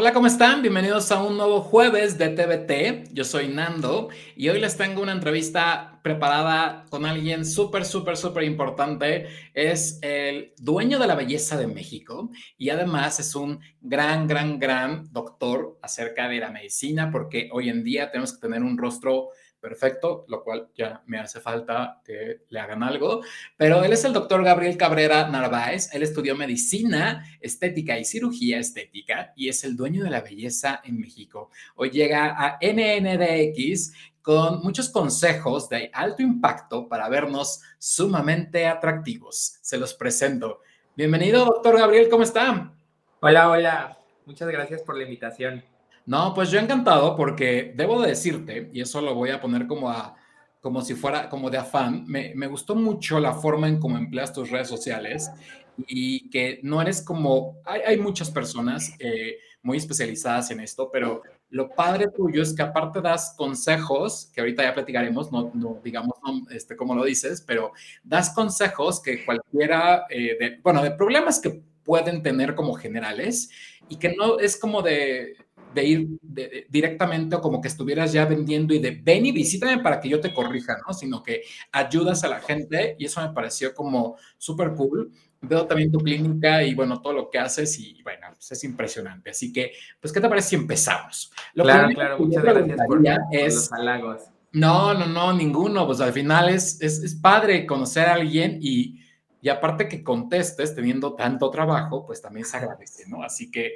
Hola, ¿cómo están? Bienvenidos a un nuevo jueves de TVT. Yo soy Nando y hoy les tengo una entrevista preparada con alguien súper, súper, súper importante. Es el dueño de la belleza de México y además es un gran, gran, gran doctor acerca de la medicina porque hoy en día tenemos que tener un rostro perfecto, lo cual ya me hace falta que le hagan algo, pero él es el doctor Gabriel Cabrera Narváez, él estudió medicina, estética y cirugía estética y es el dueño de la belleza en México. Hoy llega a NNDX con muchos consejos de alto impacto para vernos sumamente atractivos. Se los presento. Bienvenido, doctor Gabriel, ¿cómo está? Hola, hola. Muchas gracias por la invitación. No, pues yo encantado porque debo de decirte, y eso lo voy a poner como a, como si fuera como de afán, me, me gustó mucho la forma en cómo empleas tus redes sociales y que no eres como, hay, hay muchas personas eh, muy especializadas en esto, pero lo padre tuyo es que aparte das consejos, que ahorita ya platicaremos, no, no digamos no, este, como lo dices, pero das consejos que cualquiera, eh, de, bueno, de problemas que pueden tener como generales y que no es como de de ir directamente o como que estuvieras ya vendiendo y de ven y visítame para que yo te corrija, ¿no? Sino que ayudas a la gente y eso me pareció como súper cool. Veo también tu clínica y bueno, todo lo que haces y bueno, pues es impresionante. Así que, pues, ¿qué te parece si empezamos? Lo claro, claro, muchas gracias por, es, los halagos. No, no, no, ninguno. Pues al final es, es, es padre conocer a alguien y y aparte que contestes teniendo tanto trabajo, pues también se agradece, ¿no? Así que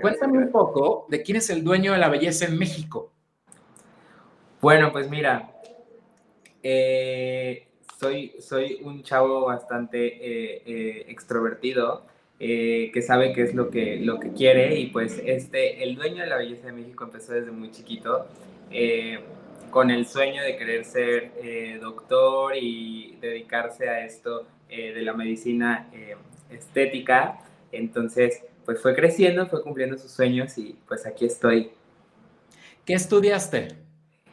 cuéntame un poco de quién es el dueño de la belleza en México. Bueno, pues mira, eh, soy, soy un chavo bastante eh, eh, extrovertido. que sabe qué es lo que, lo que quiere y pues este, el dueño de la belleza de México empezó desde muy chiquito con el sueño de querer ser doctor y dedicarse a esto eh, de la medicina eh, estética. Entonces, pues fue creciendo, fue cumpliendo sus sueños y pues aquí estoy. ¿Qué estudiaste?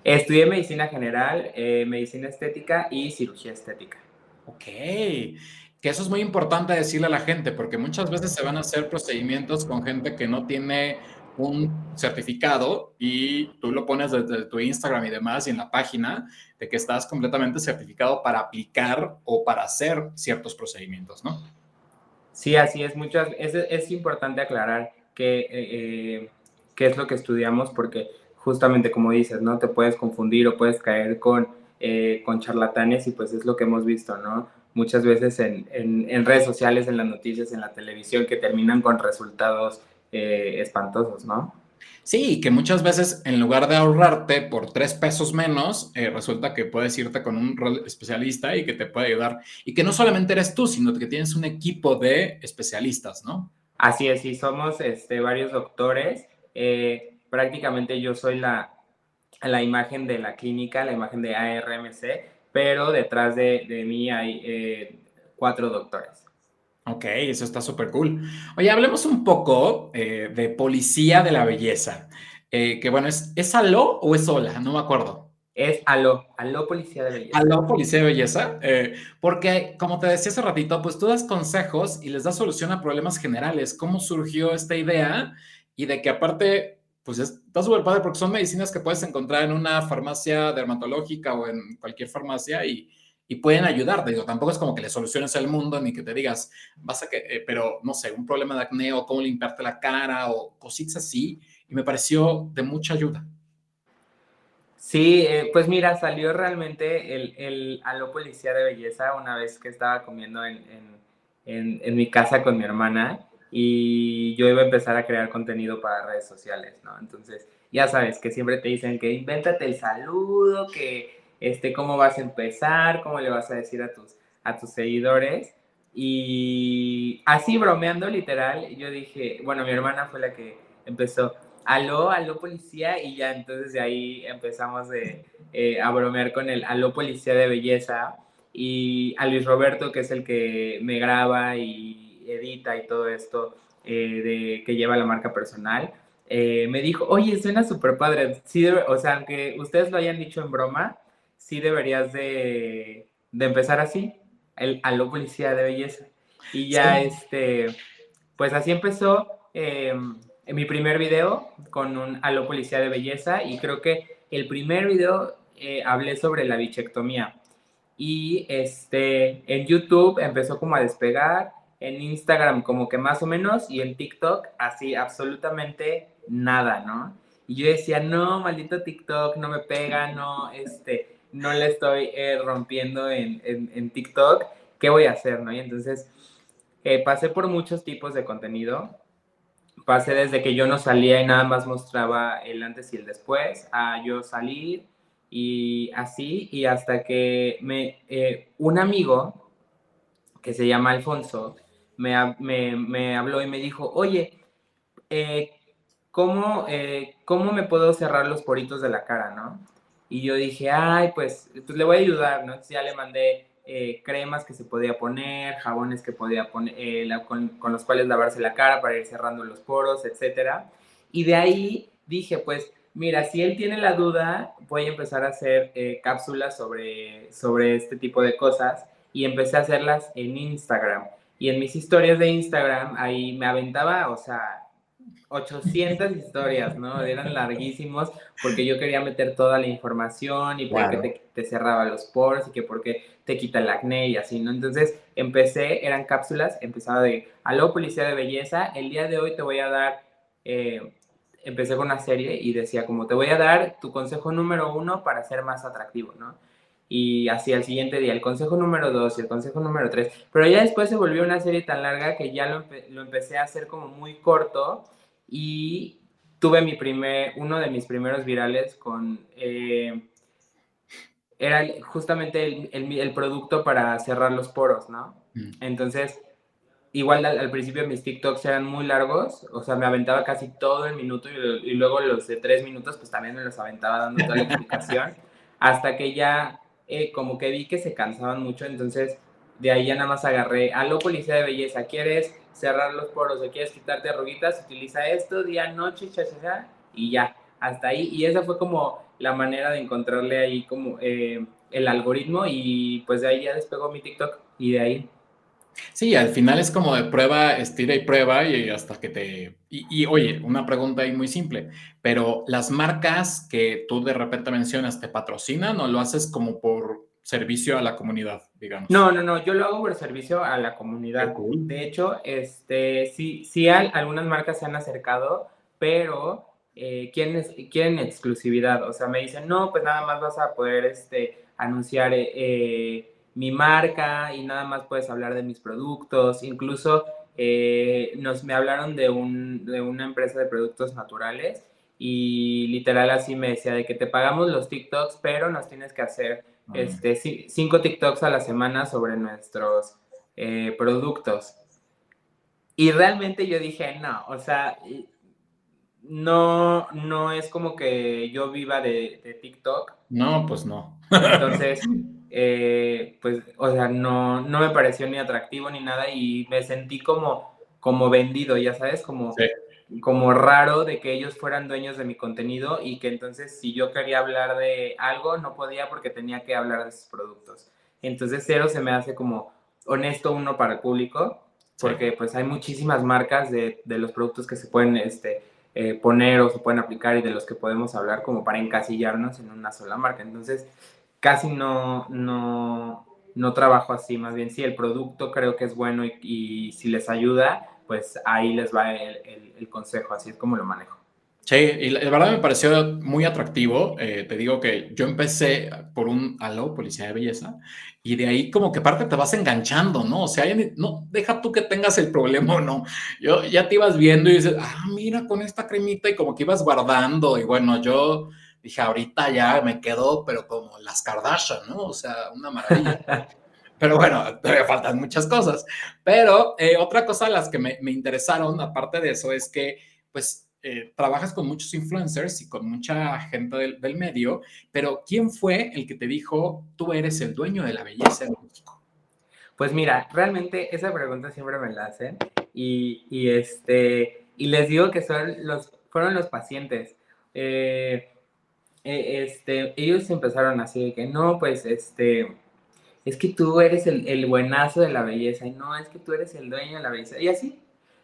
Estudié medicina general, eh, medicina estética y cirugía estética. Ok, que eso es muy importante decirle a la gente, porque muchas veces se van a hacer procedimientos con gente que no tiene un certificado y tú lo pones desde tu Instagram y demás y en la página de que estás completamente certificado para aplicar o para hacer ciertos procedimientos, ¿no? Sí, así es. Muchas, es, es importante aclarar que, eh, eh, qué es lo que estudiamos porque justamente como dices, ¿no? Te puedes confundir o puedes caer con, eh, con charlatanes y pues es lo que hemos visto, ¿no? Muchas veces en, en, en redes sociales, en las noticias, en la televisión que terminan con resultados eh, espantosos, ¿no? Sí, que muchas veces en lugar de ahorrarte por tres pesos menos, eh, resulta que puedes irte con un especialista y que te puede ayudar. Y que no solamente eres tú, sino que tienes un equipo de especialistas, ¿no? Así es, sí, somos este, varios doctores. Eh, prácticamente yo soy la, la imagen de la clínica, la imagen de ARMC, pero detrás de, de mí hay cuatro doctores. Ok, eso está súper cool. Oye, hablemos un poco eh, de policía de la belleza. Eh, que bueno, ¿es, ¿es aló o es hola? No me acuerdo. Es aló, aló policía de belleza. Aló policía de belleza, eh, porque como te decía hace ratito, pues tú das consejos y les das solución a problemas generales. ¿Cómo surgió esta idea? Y de que aparte, pues está súper padre porque son medicinas que puedes encontrar en una farmacia dermatológica o en cualquier farmacia y, y pueden ayudarte. Digo, tampoco es como que le soluciones el mundo ni que te digas, vas a que, eh, pero no sé, un problema de acné o cómo limpiarte la cara o cositas así. Y me pareció de mucha ayuda. Sí, eh, pues mira, salió realmente el, el Aló Policía de Belleza una vez que estaba comiendo en, en, en, mi casa con mi hermana y yo iba a empezar a crear contenido para redes sociales, ¿no? Entonces, ya sabes que siempre te dicen que invéntate el saludo, que este, cómo vas a empezar, cómo le vas a decir a tus, a tus seguidores. Y así bromeando literal, yo dije, bueno, mi hermana fue la que empezó, aló, aló policía, y ya entonces de ahí empezamos de, eh, a bromear con el aló policía de belleza, y a Luis Roberto, que es el que me graba y edita y todo esto, eh, de, que lleva la marca personal, eh, me dijo, oye, suena súper padre, sí, o sea, aunque ustedes lo hayan dicho en broma, sí deberías de, empezar así, el, a lo policía de belleza. Y ya, este, pues así empezó. Em, en mi primer video con un Aló Policía de Belleza y creo que el primer video eh, hablé sobre la bichectomía. Y este, en YouTube empezó como a despegar, en Instagram como que más o menos y en TikTok así absolutamente nada, ¿no? Y yo decía, no, maldito TikTok, no me pega, no, este, no le estoy eh, rompiendo en, en, TikTok, ¿qué voy a hacer, no? Y entonces eh, pasé por muchos tipos de contenido, pasé desde que yo no salía y nada más mostraba el antes y el después, a yo salir y así, y hasta que me, eh, un amigo que se llama Alfonso me, me, me habló y me dijo, oye, ¿cómo, ¿cómo me puedo cerrar los poritos de la cara, no? Y yo dije, ay, pues, pues le voy a ayudar, ¿no? Entonces ya le mandé eh, cremas que se podía poner, jabones que podía poner, eh, con, con, los cuales lavarse la cara para ir cerrando los poros, etcétera. Y de ahí dije, pues, mira, si él tiene la duda, voy a empezar a hacer cápsulas sobre, sobre este tipo de cosas y empecé a hacerlas en Instagram. Y en mis historias de Instagram, ahí me aventaba, o sea, 800 historias, ¿no? Eran larguísimos porque yo quería meter toda la información y por qué te, cerraba los poros y que por qué te quita el acné y así, ¿no? Entonces empecé, eran cápsulas, empezaba de, aló, policía de belleza, el día de hoy te voy a dar, eh, empecé con una serie y decía como, te voy a dar tu consejo número uno para ser más atractivo, ¿no? y así al siguiente día el consejo número dos y el consejo número tres, pero ya después se volvió una serie tan larga que ya lo, lo empecé a hacer como muy corto y tuve mi primer, uno de mis primeros virales con, eh, era justamente el, el, el, producto para cerrar los poros, ¿no? Mm. Entonces, igual al, principio mis TikToks eran muy largos, o sea, me aventaba casi todo el minuto y, luego los de tres minutos, pues también me los aventaba dando toda la explicación, hasta que ya eh, como que vi que se cansaban mucho, entonces de ahí ya nada más agarré, a lo policía de belleza, ¿quieres cerrar los poros o quieres quitarte arruguitas, utiliza esto día, noche, cha, cha, y ya, hasta ahí. Y esa fue como la manera de encontrarle ahí como eh, el algoritmo y pues de ahí ya despegó mi TikTok y de ahí. Sí, al final es como de prueba, estira y prueba y hasta que te... Y, y, oye, una pregunta ahí muy simple, pero las marcas que tú de repente mencionas te patrocinan o lo haces como por servicio a la comunidad, digamos. No, no, no, yo lo hago por servicio a la comunidad. De hecho, este, sí, sí algunas marcas se han acercado, pero eh, quieren, quieren exclusividad. O sea, me dicen, no, pues nada más vas a poder este, anunciar eh, mi marca y nada más puedes hablar de mis productos. Incluso eh, nos, me hablaron de, un, de una empresa de productos naturales y literal así me decía de que te pagamos los TikToks, pero nos tienes que hacer este, cinco TikToks a la semana sobre nuestros eh, productos. Y realmente yo dije, no, o sea, no, no es como que yo viva de, TikTok. No, pues no. Entonces, eh, pues, o sea, no, no me pareció ni atractivo ni nada y me sentí como, como vendido, ya sabes, como, como raro de que ellos fueran dueños de mi contenido y que entonces si yo quería hablar de algo no podía porque tenía que hablar de sus productos. Entonces cero se me hace como honesto uno para el público porque pues hay muchísimas marcas de, de, los productos que se pueden este, eh, poner o se pueden aplicar y de los que podemos hablar como para encasillarnos en una sola marca. Entonces casi no, no, no trabajo así, más bien si el producto creo que es bueno y, y si les ayuda, pues ahí les va el, consejo, así es como lo manejo. Sí, y la, verdad me pareció muy atractivo. Eh, te digo que yo empecé por un aló, policía de belleza, y de ahí como que parte te vas enganchando, ¿no? O sea, no, deja tú que tengas el problema o no. Yo ya te ibas viendo y dices, ah, mira, con esta cremita y como que ibas guardando. Y bueno, yo dije, ahorita ya me quedo, pero como las Kardashian, ¿no? O sea, una maravilla. Pero bueno, todavía faltan muchas cosas. Pero eh, otra cosa de las que me, interesaron, aparte de eso, es que pues eh, trabajas con muchos influencers y con mucha gente del, medio, pero ¿quién fue el que te dijo, tú eres el dueño de la belleza en México? Pues mira, realmente esa pregunta siempre me la hacen y, y este, y les digo que son los, fueron los pacientes. Eh, este, ellos empezaron así de que no, pues este es que tú eres el, buenazo de la belleza, y no, es que tú eres el dueño de la belleza, y así.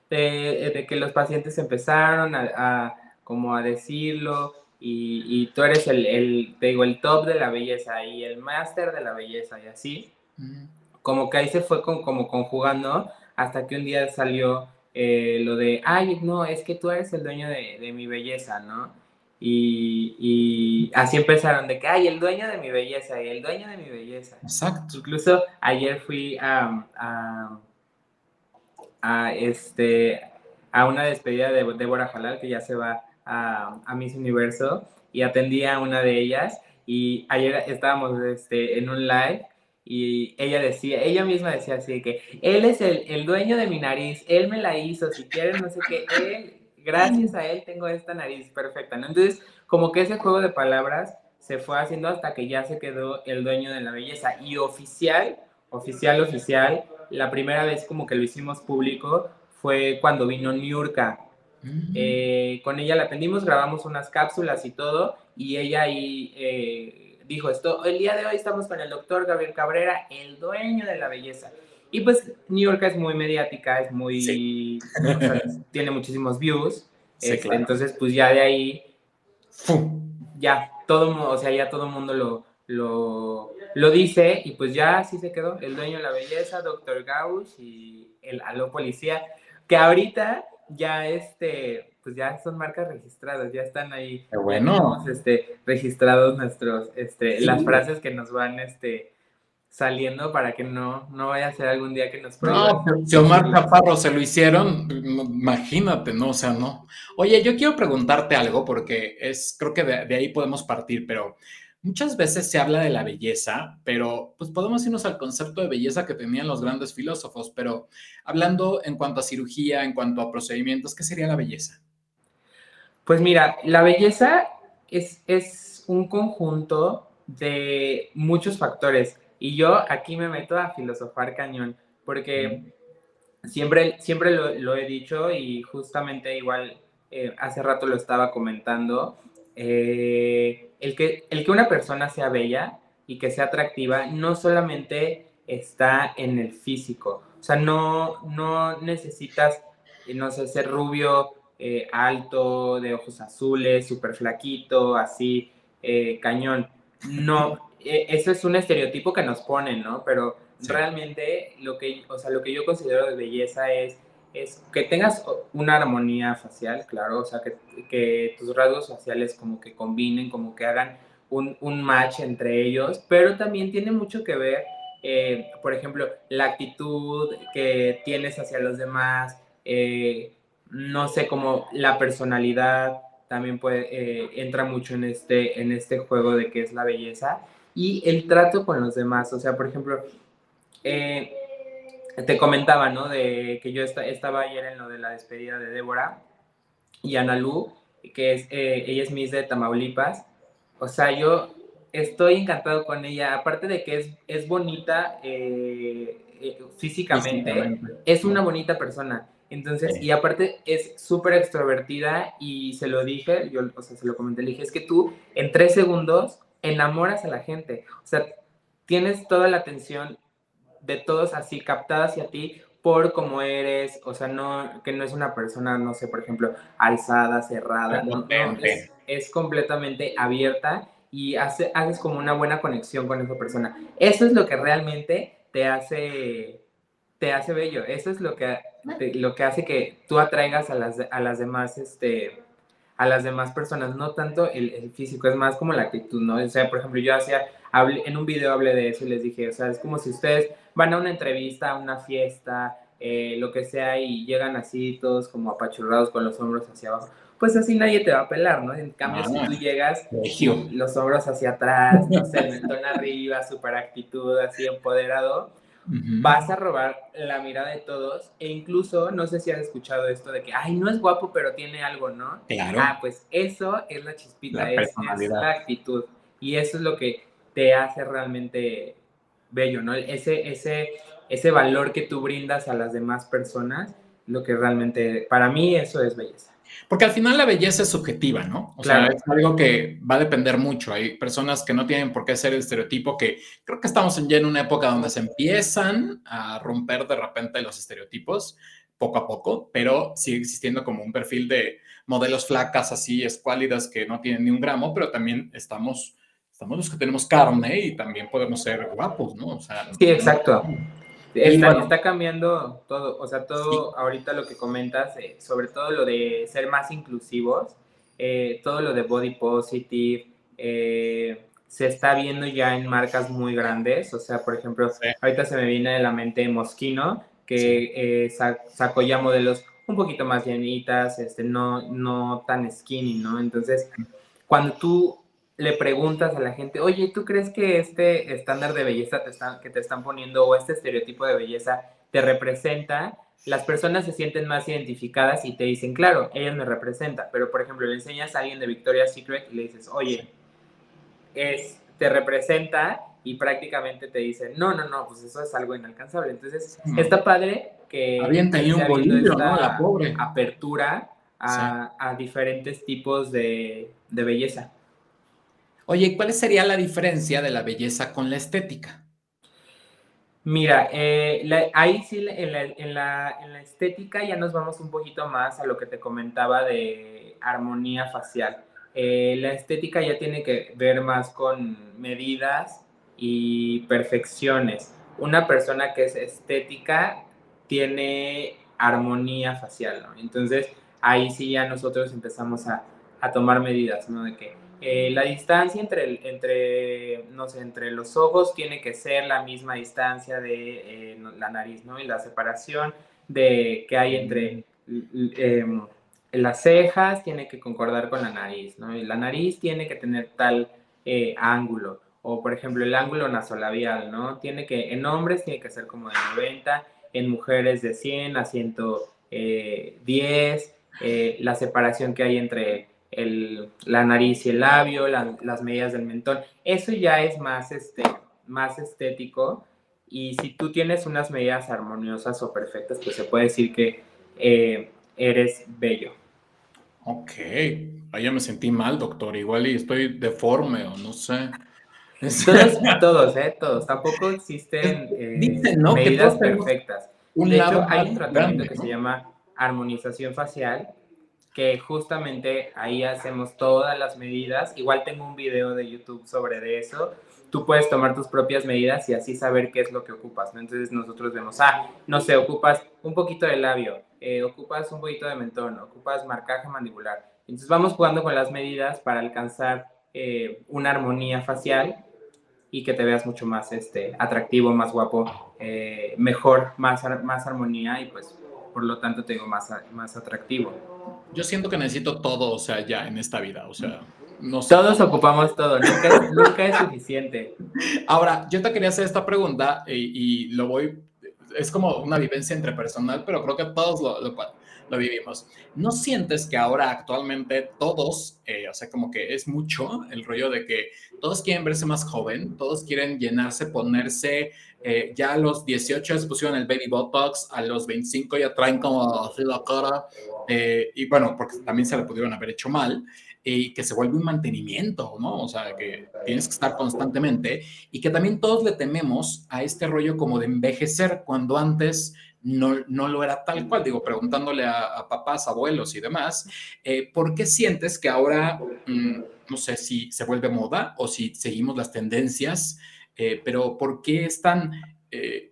de, que los pacientes empezaron a, como a decirlo y, tú eres el, el, te digo, el top de la belleza y el máster de la belleza y así, como que ahí se fue con, como conjugando hasta que un día salió eh, lo de, ay, no, es que tú eres el dueño de, de mi belleza, ¿no? Y, y, así empezaron de que, ay, el dueño de mi belleza, y el dueño de mi belleza. Exacto. Incluso ayer fui a, a, a este, a una despedida de Débora Jalal, que ya se va a, a Miss Universo, y atendí a una de ellas, y ayer estábamos este, en un live, y ella decía, ella misma decía así que él es el, el, dueño de mi nariz, él me la hizo, si quieres, no sé qué, él, gracias a él tengo esta nariz perfecta, ¿no? Entonces, como que ese juego de palabras se fue haciendo hasta que ya se quedó el dueño de la belleza. Y oficial, oficial, oficial, la primera vez como que lo hicimos público fue cuando vino Niurka. Mm. Eh, con ella la atendimos, grabamos unas cápsulas y todo, y ella ahí... Eh, dijo esto, el día de hoy estamos con el doctor Gabriel Cabrera, el dueño de la belleza. Y pues New York es muy mediática, es muy, tiene muchísimos views. Este, entonces, pues ya de ahí, ya todo, o sea, ya todo el mundo lo, lo, lo, dice y pues ya así se quedó. El dueño de la belleza, doctor Gauss y el Aló Policía, que ahorita ya este, pues ya son marcas registradas, ya están ahí. bueno. este, registrados nuestros, este, las frases que nos van, este, saliendo para que no, no vaya a ser algún día que nos No, si Omar Chaparro se lo hicieron, imagínate, ¿no? O sea, no. Oye, yo quiero preguntarte algo porque es, creo que de, de, ahí podemos partir, pero muchas veces se habla de la belleza, pero pues podemos irnos al concepto de belleza que tenían los grandes filósofos, pero hablando en cuanto a cirugía, en cuanto a procedimientos, ¿qué sería la belleza? Pues mira, la belleza es, es un conjunto de muchos factores y yo aquí me meto a filosofar cañón porque siempre, siempre lo, he dicho y justamente igual eh, hace rato lo estaba comentando, eh, el, que, el que una persona sea bella y que sea atractiva no solamente está en el físico, o sea, no, no necesitas, no sé, ser rubio, eh, alto, de ojos azules, súper flaquito, así, eh, cañón. No, eso es un estereotipo que nos ponen, ¿no? Pero realmente lo que, o sea, lo que yo considero de belleza es, es que tengas una armonía facial, claro, o sea, que, que tus rasgos faciales como que combinen, como que hagan un, un match entre ellos, pero también tiene mucho que ver, eh, por ejemplo, la actitud que tienes hacia los demás, eh, no sé, como la personalidad también puede, eh, entra mucho en este, en este juego de qué es la belleza y el trato con los demás. O sea, por ejemplo, eh, te comentaba, ¿no? De que yo estaba ayer en lo de la despedida de Débora y Analú, que es, eh, ella es Miss de Tamaulipas. O sea, yo estoy encantado con ella, aparte de que es, es bonita físicamente, es una bonita persona. Entonces, y aparte es súper extrovertida y se lo dije, yo, o sea, se lo comenté, le dije, es que tú en tres segundos enamoras a la gente. O sea, tienes toda la atención de todos así captada hacia ti por cómo eres, o sea, no, que no es una persona, no sé, por ejemplo, alzada, cerrada, no, es, completamente abierta y hace, haces como una buena conexión con esa persona. Eso es lo que realmente te hace te hace bello. Eso es lo que, lo que hace que tú atraigas a las, a las demás, este, a las demás personas, no tanto el, físico, es más como la actitud, ¿no? O sea, por ejemplo, yo hacía, en un video hablé de eso y les dije, o sea, es como si ustedes van a una entrevista, a una fiesta, eh, lo que sea, y llegan así todos como apachurrados con los hombros hacia abajo, pues así nadie te va a pelar, ¿no? En cambio, si tú llegas, los hombros hacia atrás, no sé, mentón arriba, super actitud, así empoderado, vas a robar la mirada de todos e incluso, no sé si has escuchado esto de que, ay, no es guapo, pero tiene algo, ¿no? Claro. Ah, pues eso es la chispita, es, la actitud y eso es lo que te hace realmente bello, ¿no? Ese, ese, ese valor que tú brindas a las demás personas, lo que realmente, para mí eso es belleza. Porque al final la belleza es subjetiva, ¿no? O sea, es algo que va a depender mucho. Hay personas que no tienen por qué ser el estereotipo, que creo que estamos ya en una época donde se empiezan a romper de repente los estereotipos, poco a poco, pero sigue existiendo como un perfil de modelos flacas así, escuálidas que no tienen ni un gramo, pero también estamos, estamos los que tenemos carne y también podemos ser guapos, ¿no? O sea, sí, exacto. Está, está, cambiando todo, o sea, todo ahorita lo que comentas, eh, sobre todo lo de ser más inclusivos, eh, todo lo de body positive, eh, se está viendo ya en marcas muy grandes, o sea, por ejemplo, ahorita se me viene de la mente Moschino, que sacó ya modelos un poquito más llenitas, este, no, no tan skinny, ¿no? Entonces, cuando tú le preguntas a la gente, oye, ¿tú crees que este estándar de belleza te están, que te están poniendo o este estereotipo de belleza te representa? Las personas se sienten más identificadas y te dicen, claro, ella me representa, pero por ejemplo, le enseñas a alguien de Victoria's Secret y le dices, oye, es, te representa y prácticamente te dicen, no, no, no, pues eso es algo inalcanzable. Entonces, está padre que Avienta un bolillo, ¿no? La pobre. apertura a, a diferentes tipos de, de belleza. Oye, ¿cuál sería la diferencia de la belleza con la estética? Mira, eh, ahí sí, en la, en, la, estética ya nos vamos un poquito más a lo que te comentaba de armonía facial. Eh, la estética ya tiene que ver más con medidas y perfecciones. Una persona que es estética tiene armonía facial, ¿no? Entonces, ahí sí ya nosotros empezamos a, a tomar medidas, ¿no? De eh, la distancia entre, entre, no sé, entre los ojos tiene que ser la misma distancia de eh, la nariz, ¿no? Y la separación de, que hay entre em, las cejas tiene que concordar con la nariz, ¿no? Y la nariz tiene que tener tal eh, ángulo. O, por ejemplo, el ángulo nasolabial, ¿no? Tiene que, en hombres tiene que ser como de 90, en mujeres de 100 a 110, la separación que hay entre el, la nariz y el labio, las medidas del mentón. Eso ya es más, este, más estético y si tú tienes unas medidas armoniosas o perfectas, pues se puede decir que eh, eres bello. Ok, ahí me sentí mal, doctor. Igual y estoy deforme o no sé. Todos, todos, ¿eh? Todos. Tampoco existen eh, medidas perfectas. Un de hecho, hay un tratamiento que se llama armonización facial, que justamente ahí hacemos todas las medidas. Igual tengo un video de YouTube sobre eso. Tú puedes tomar tus propias medidas y así saber qué es lo que ocupas. Entonces nosotros vemos, ah, no sé, ocupas un poquito de labio, eh, ocupas un poquito de mentón, ocupas marcaje mandibular. Entonces vamos jugando con las medidas para alcanzar eh, una armonía facial y que te veas mucho más este, atractivo, más guapo, eh, mejor, más, más armonía y pues por lo tanto te digo más, más atractivo yo siento que necesito todo, o sea, ya en esta vida, o sea, no sé. Todos ocupamos todo, nunca, es suficiente. Ahora, yo te quería hacer esta pregunta y, lo voy, es como una vivencia entre personal, pero creo que todos lo, lo, vivimos. ¿No sientes que ahora actualmente todos, eh, o sea, como que es mucho el rollo de que todos quieren verse más joven, todos quieren llenarse, ponerse, eh, ya a los 18 se pusieron el baby botox, a los 25 ya traen como así la cara, eh, y bueno, porque también se le pudieron haber hecho mal, y que se vuelve un mantenimiento, ¿no? O sea, que tienes que estar constantemente, y que también todos le tememos a este rollo como de envejecer, cuando antes no, no lo era tal cual, digo, preguntándole a, papás, abuelos y demás, eh, ¿por qué sientes que ahora, mm, no sé si se vuelve moda o si seguimos las tendencias, eh, pero ¿por qué es tan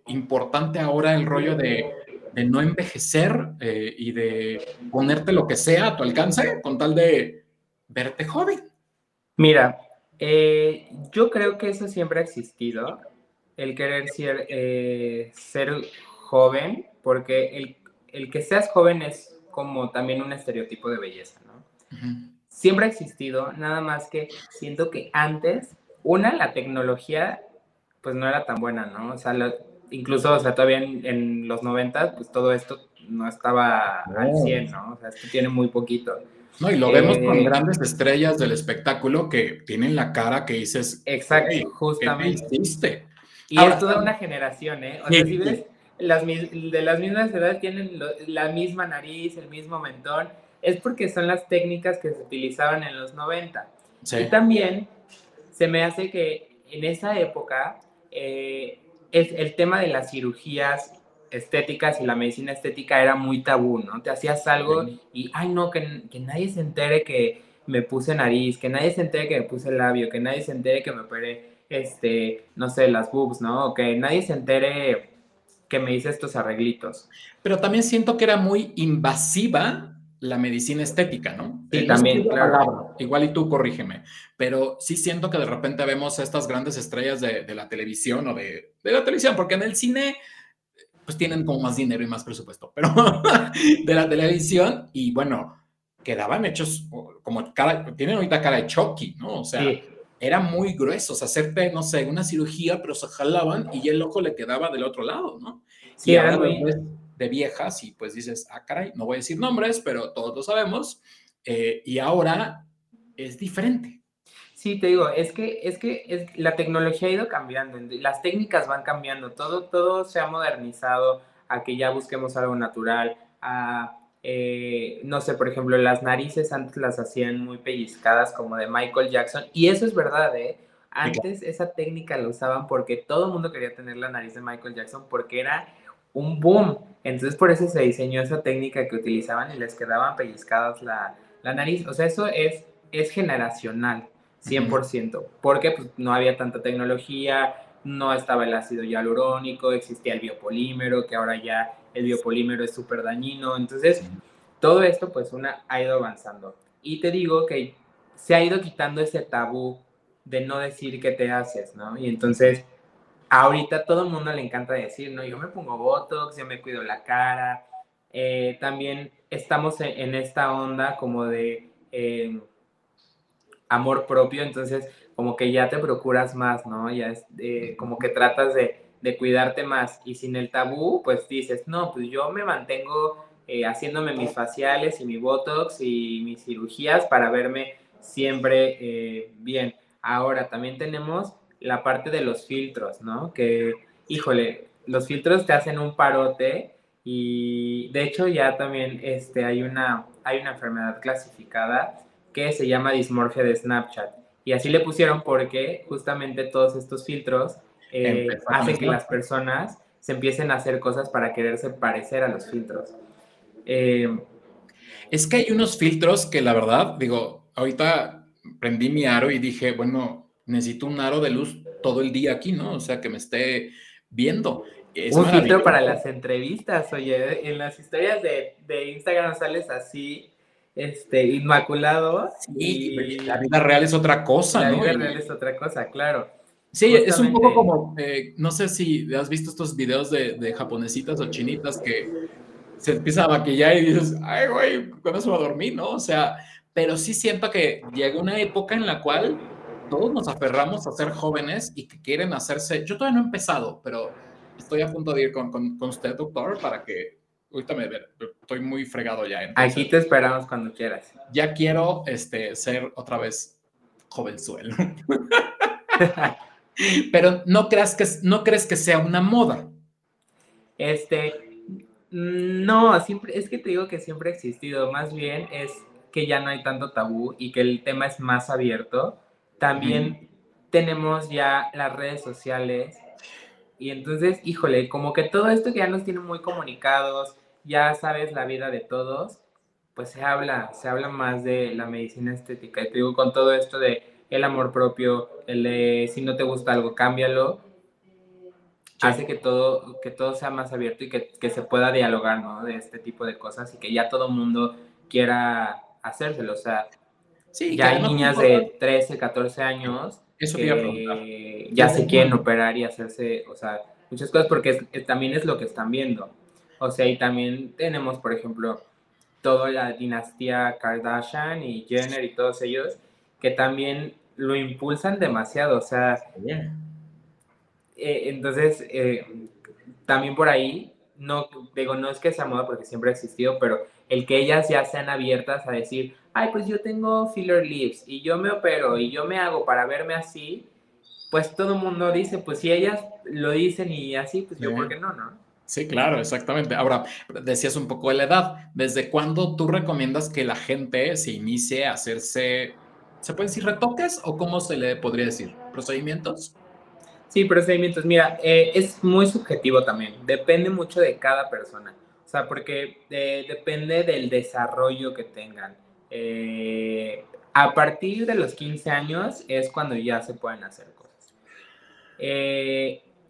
importante ahora el rollo de de no envejecer eh, y de ponerte lo que sea a tu alcance con tal de verte joven. Mira, eh, yo creo que eso siempre ha existido, el querer ser, eh, ser joven, porque el, el, que seas joven es como también un estereotipo de belleza, ¿no? Siempre ha existido, nada más que siento que antes, una, la tecnología pues no era tan buena, ¿no? O sea, incluso, o sea, todavía en, los 90, pues todo esto no estaba al 100, ¿no? O sea, esto tiene muy poquito. No, y lo vemos con eh, grandes estrellas del espectáculo que tienen la cara que dices. Exacto, justamente. Y es toda una generación, ¿eh? O sea, si ves, las, de las mismas edades tienen la misma nariz, el mismo mentón, es porque son las técnicas que se utilizaban en los 90. Y también se me hace que en esa época eh, el tema de las cirugías estéticas y la medicina estética era muy tabú, ¿no? Te hacías algo y, ay, no, que, que nadie se entere que me puse nariz, que nadie se entere que me puse labio, que nadie se entere que me operé, este, no sé, las boobs, ¿no? O que nadie se entere que me hice estos arreglitos. Pero también siento que era muy invasiva la medicina estética, ¿no? Sí, eh, también, claro. Igual y tú corrígeme, pero sí siento que de repente vemos a estas grandes estrellas de, de la televisión o de, de, la televisión, porque en el cine pues tienen como más dinero y más presupuesto, pero de la televisión y bueno, quedaban hechos como cara, tienen ahorita cara de Chucky, ¿no? O sea, eran muy gruesos, hacerte, no sé, una cirugía, pero se jalaban y el ojo le quedaba del otro lado, ¿no? Sí, y ahora muy... de viejas y pues dices, ah, caray, no voy a decir nombres, pero todos lo sabemos, eh, y ahora es diferente. Sí, te digo, es que, es que es, la tecnología ha ido cambiando, las técnicas van cambiando, todo, todo se ha modernizado a que ya busquemos algo natural, a, eh, no sé, por ejemplo, las narices antes las hacían muy pellizcadas como de Michael Jackson, y eso es verdad, ¿eh? Antes esa técnica la usaban porque todo el mundo quería tener la nariz de Michael Jackson porque era un boom. Entonces por eso se diseñó esa técnica que utilizaban y les quedaban pellizcadas la, la nariz. O sea, eso es, es generacional. 100%, porque pues, no había tanta tecnología, no estaba el ácido hialurónico, existía el biopolímero, que ahora ya el biopolímero es súper dañino. Entonces, todo esto pues una ha ido avanzando. Y te digo que se ha ido quitando ese tabú de no decir qué te haces, ¿no? Y entonces, ahorita todo el mundo le encanta decir, ¿no? Yo me pongo Botox, yo me cuido la cara. Eh, también estamos en, esta onda como de... Eh, amor propio, entonces como que ya te procuras más, ¿no? Ya es eh, como que tratas de, de, cuidarte más y sin el tabú, pues dices, no, pues yo me mantengo eh, haciéndome mis faciales y mi botox y mis cirugías para verme siempre bien. Ahora también tenemos la parte de los filtros, ¿no? Que, híjole, los filtros te hacen un parote y de hecho ya también este, hay, una, hay una enfermedad clasificada que se llama dismorfia de Snapchat. Y así le pusieron porque justamente todos estos filtros eh, hacen que las personas se empiecen a hacer cosas para quererse parecer a los filtros. Eh, es que hay unos filtros que la verdad, digo, ahorita prendí mi aro y dije, bueno, necesito un aro de luz todo el día aquí, ¿no? O sea, que me esté viendo. un filtro para las entrevistas, oye, en las historias de, de Instagram sales así este, inmaculado. y la vida real es otra cosa, la ¿no? La vida real es otra cosa, claro. Sí, es un poco como, eh, no sé si has visto estos videos de, de, japonesitas o chinitas que se empieza a maquillar y dices, ay, güey, ¿cuándo se va a dormir, no? O sea, pero sí siento que llega una época en la cual todos nos aferramos a ser jóvenes y que quieren hacerse, yo todavía no he empezado, pero estoy a punto de ir con, con, con usted, doctor, para que ahorita me estoy muy fregado ya. Aquí te esperamos cuando quieras. Ya quiero este, ser otra vez jovenzuelo. Pero no creas que no crees que sea una moda. Este, no, siempre, es que te digo que siempre ha existido. Más bien es que ya no hay tanto tabú y que el tema es más abierto. También tenemos ya las redes sociales. Y entonces, híjole, como que todo esto que ya nos tiene muy comunicados, ya sabes la vida de todos, pues se habla, se habla más de la medicina estética. Y te digo, con todo esto de el amor propio, el de si no te gusta algo, cámbialo, hace que todo, que todo sea más abierto y que, que, se pueda dialogar, ¿no? De este tipo de cosas y que ya todo el mundo quiera hacérselo. O sea, sí, ya hay niñas de 13, 14 años Eso que ya se quieren operar y hacerse, o sea, muchas cosas porque también es lo que están viendo. O sea, y también tenemos, por ejemplo, toda la dinastía Kardashian y Jenner y todos ellos, que también lo impulsan demasiado. O sea, eh, entonces, eh, también por ahí, no digo, no es que sea moda porque siempre ha existido, pero el que ellas ya sean abiertas a decir, ay, pues yo tengo filler lips y yo me opero y yo me hago para verme así, pues todo el mundo dice, pues si ellas lo dicen y así, pues yo, ¿por qué no, no? Sí, claro, exactamente. Ahora, decías un poco de la edad. ¿Desde cuándo tú recomiendas que la gente se inicie a hacerse, se pueden decir retoques o cómo se le podría decir? ¿Procedimientos? Sí, procedimientos. Mira, eh, es muy subjetivo también. Depende mucho de cada persona. O sea, porque eh, depende del desarrollo que tengan. Eh, a partir de los 15 años es cuando ya se pueden hacer cosas.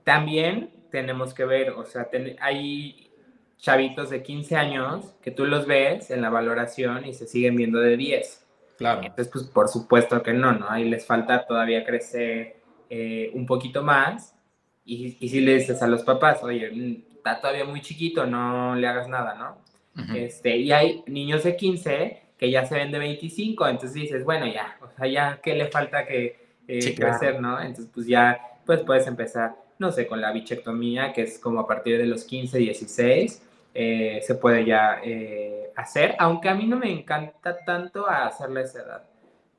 también tenemos que ver, o sea, hay chavitos de 15 años que tú los ves en la valoración y se siguen viendo de 10. Claro. Entonces, pues por supuesto que no, ¿no? Ahí les falta todavía crecer eh, un poquito más. Y, y, si le dices a los papás, oye, está todavía muy chiquito, no le hagas nada, ¿no? este, y hay niños de 15 que ya se ven de 25, entonces dices, bueno, ya, o sea, ya, ¿qué le falta que eh, crecer, no? Entonces, pues ya, pues puedes empezar, no sé, con la bichectomía, que es como a partir de los 15, 16, eh, se puede ya hacer, aunque a mí no me encanta tanto hacerle esa edad,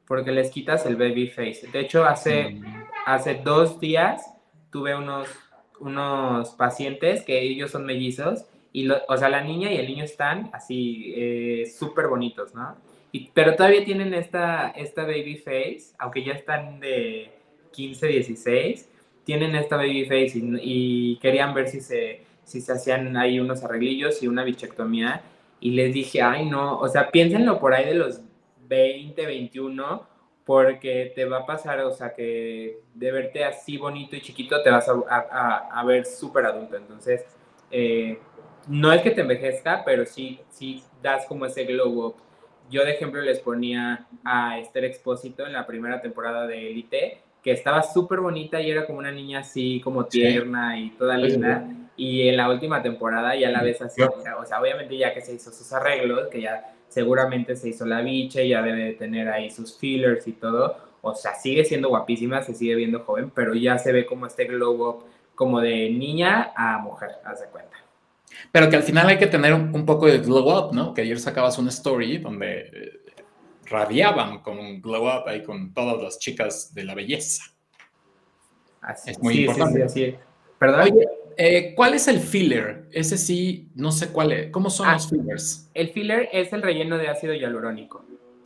porque les quitas el baby face. De hecho, hace, mm. hace dos días tuve unos, unos pacientes que ellos son mellizos, y o sea, la niña y el niño están así eh, súper bonitos, ¿no? Y, pero todavía tienen esta, esta baby face, aunque ya están de 15, 16, tienen esta baby face y, querían ver si se, si se hacían ahí unos arreglillos y una bichectomía y les dije, ay no, o sea, piénsenlo por ahí de los 20, 21, porque te va a pasar, o sea, que de verte así bonito y chiquito te vas a, ver súper adulto. Entonces, eh, no es que te envejezca, pero sí, sí das como ese glow up. Yo, de ejemplo, les ponía a Esther Expósito en la primera temporada de Elite, que estaba súper bonita y era como una niña así, como tierna y toda linda. Y en la última temporada ya la ves así, o sea, obviamente ya que se hizo sus arreglos, que ya seguramente se hizo la biche, ya debe de tener ahí sus fillers y todo, o sea, sigue siendo guapísima, se sigue viendo joven, pero ya se ve como este glow up, como de niña a mujer, haz de cuenta. Pero que al final hay que tener un, poco de glow up, ¿no? Que ayer sacabas una story donde eh, radiaban con un glow up ahí con todas las chicas de la belleza. Así, es muy importante. Sí, sí, ¿Perdón? Eh, ¿Cuál es el filler? Ese sí, no sé cuál es. ¿Cómo son ah, los fillers? El filler es el relleno de ácido hialurónico.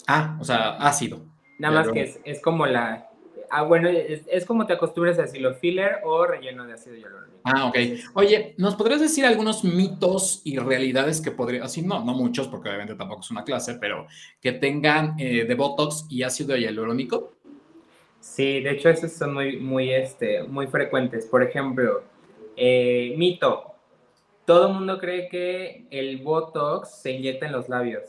Ah, o sea, ácido. Nada más que es, como la... Ah, bueno, es, como te acostumbras a decirlo, filler o relleno de ácido hialurónico. Ah, ok. Oye, ¿nos podrías decir algunos mitos y realidades que podría, así no, no muchos, porque obviamente tampoco es una clase, pero que tengan eh, de Botox y ácido hialurónico? Sí, de hecho esos son muy, muy, este, muy frecuentes. Por ejemplo, eh, mito. Todo el mundo cree que el Botox se inyecta en los labios.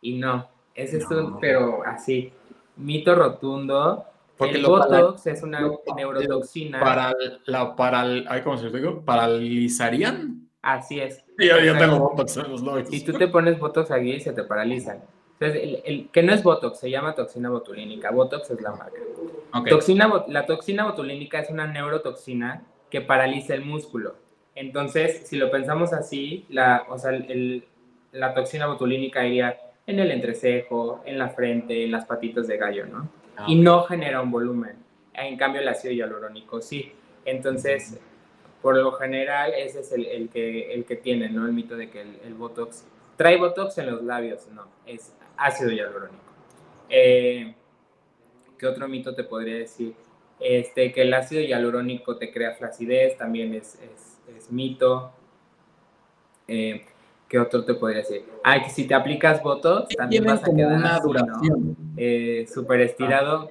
Y no. Ese es un, pero así. Mito rotundo. Porque el Botox es una neurotoxina. Para la, para ¿cómo se digo? ¿Paralizarían? Así es. Sí, yo, tengo Botox en los labios. Si tú te pones Botox aquí, se te paralizan. Entonces, el, que no es Botox, se llama toxina botulínica. Botox es la marca. Toxina, la toxina botulínica es una neurotoxina que paraliza el músculo. Entonces, si lo pensamos así, la, o sea, la toxina botulínica iría en el entrecejo, en la frente, en las patitas de gallo, ¿no? Y no genera un volumen. En cambio, el ácido hialurónico sí. Entonces, por lo general, ese es el, que, el que tiene, ¿no? El mito de que el, Botox trae Botox en los labios, no, es ácido hialurónico. Eh, ¿Qué otro mito te podría decir? Este, que el ácido hialurónico te crea flacidez, también es, es, mito. Eh, ¿Qué otro te podría decir? Ah, que si te aplicas Botox, también vas a quedar una duración. Eh, súper estirado.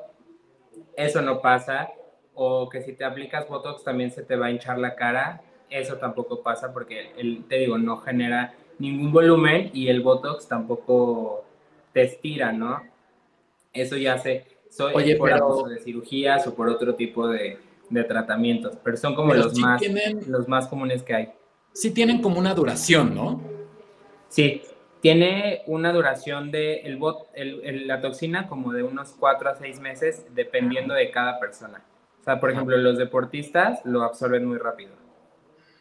Eso no pasa. O que si te aplicas Botox también se te va a hinchar la cara. Eso tampoco pasa porque, el, te digo, no genera ningún volumen y el Botox tampoco te estira, ¿no? Eso ya se Oye, por pero... de cirugías o por otro tipo de, tratamientos, pero son como los, más, los más comunes que hay. Sí tienen como una duración, ¿no? Sí, tiene una duración de el bot, la toxina como de unos 4 a 6 meses, dependiendo de cada persona. O sea, por ejemplo, los deportistas lo absorben muy rápido.